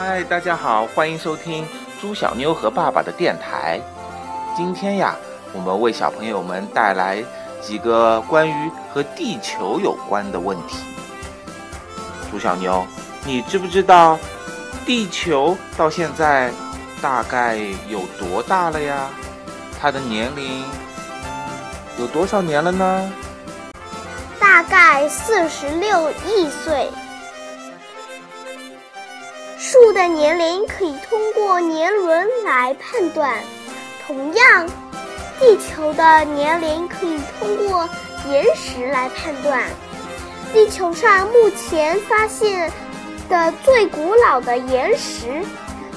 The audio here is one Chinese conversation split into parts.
嗨，大家好，欢迎收听猪小妞和爸爸的电台。今天呀，我们为小朋友们带来几个关于和地球有关的问题。猪小妞，你知不知道地球到现在大概有多大了呀？它的年龄有多少年了呢？大概四十六亿岁。树的年龄可以通过年轮来判断，同样，地球的年龄可以通过岩石来判断。地球上目前发现的最古老的岩石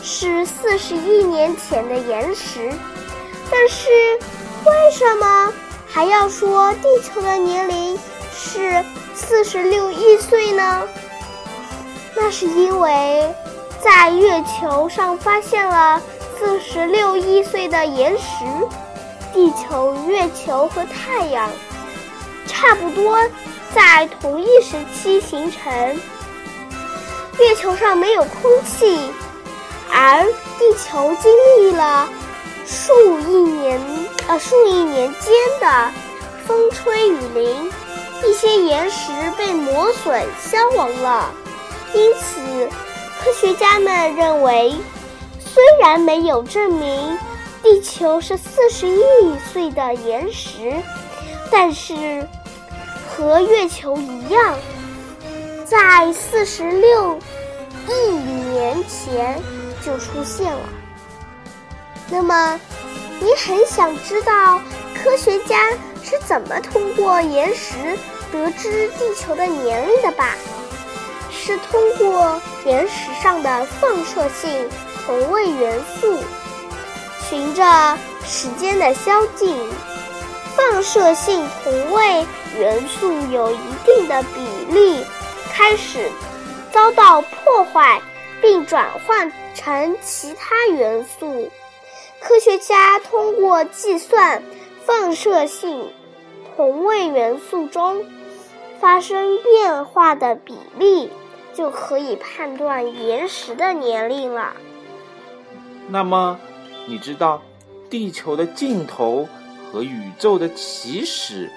是四十亿年前的岩石，但是为什么还要说地球的年龄是四十六亿岁呢？那是因为。在月球上发现了四十六亿岁的岩石，地球、月球和太阳差不多在同一时期形成。月球上没有空气，而地球经历了数亿年呃数亿年间的风吹雨淋，一些岩石被磨损消亡了，因此。科学家们认为，虽然没有证明地球是四十亿岁的岩石，但是和月球一样，在四十六亿年前就出现了。那么，你很想知道科学家是怎么通过岩石得知地球的年龄的吧？是通过岩石上的放射性同位元素，循着时间的消尽，放射性同位元素有一定的比例开始遭到破坏，并转换成其他元素。科学家通过计算放射性同位元素中发生变化的比例。就可以判断岩石的年龄了。那么，你知道地球的尽头和宇宙的起始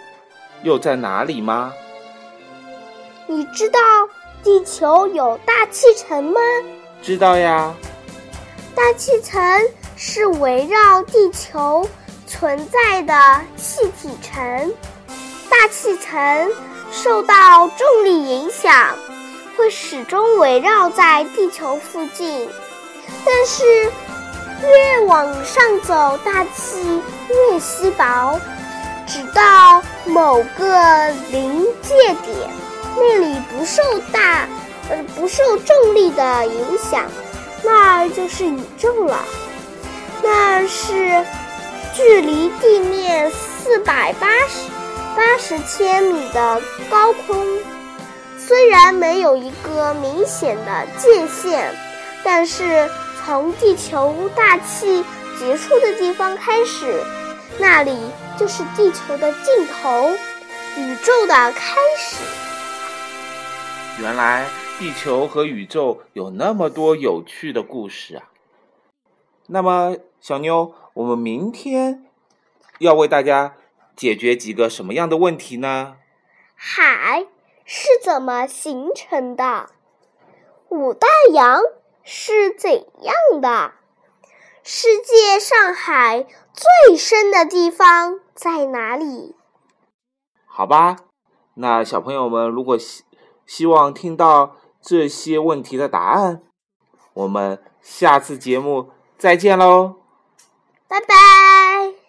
又在哪里吗？你知道地球有大气层吗？知道呀。大气层是围绕地球存在的气体层，大气层受到重力影响。会始终围绕在地球附近，但是越往上走，大气越稀薄，直到某个临界点，那里不受大呃不受重力的影响，那儿就是宇宙了。那是距离地面四百八十八十千米的高空。虽然没有一个明显的界限，但是从地球大气结束的地方开始，那里就是地球的尽头，宇宙的开始。原来地球和宇宙有那么多有趣的故事啊！那么，小妞，我们明天要为大家解决几个什么样的问题呢？海。是怎么形成的？五大洋是怎样的？世界上海最深的地方在哪里？好吧，那小朋友们如果希希望听到这些问题的答案，我们下次节目再见喽！拜拜。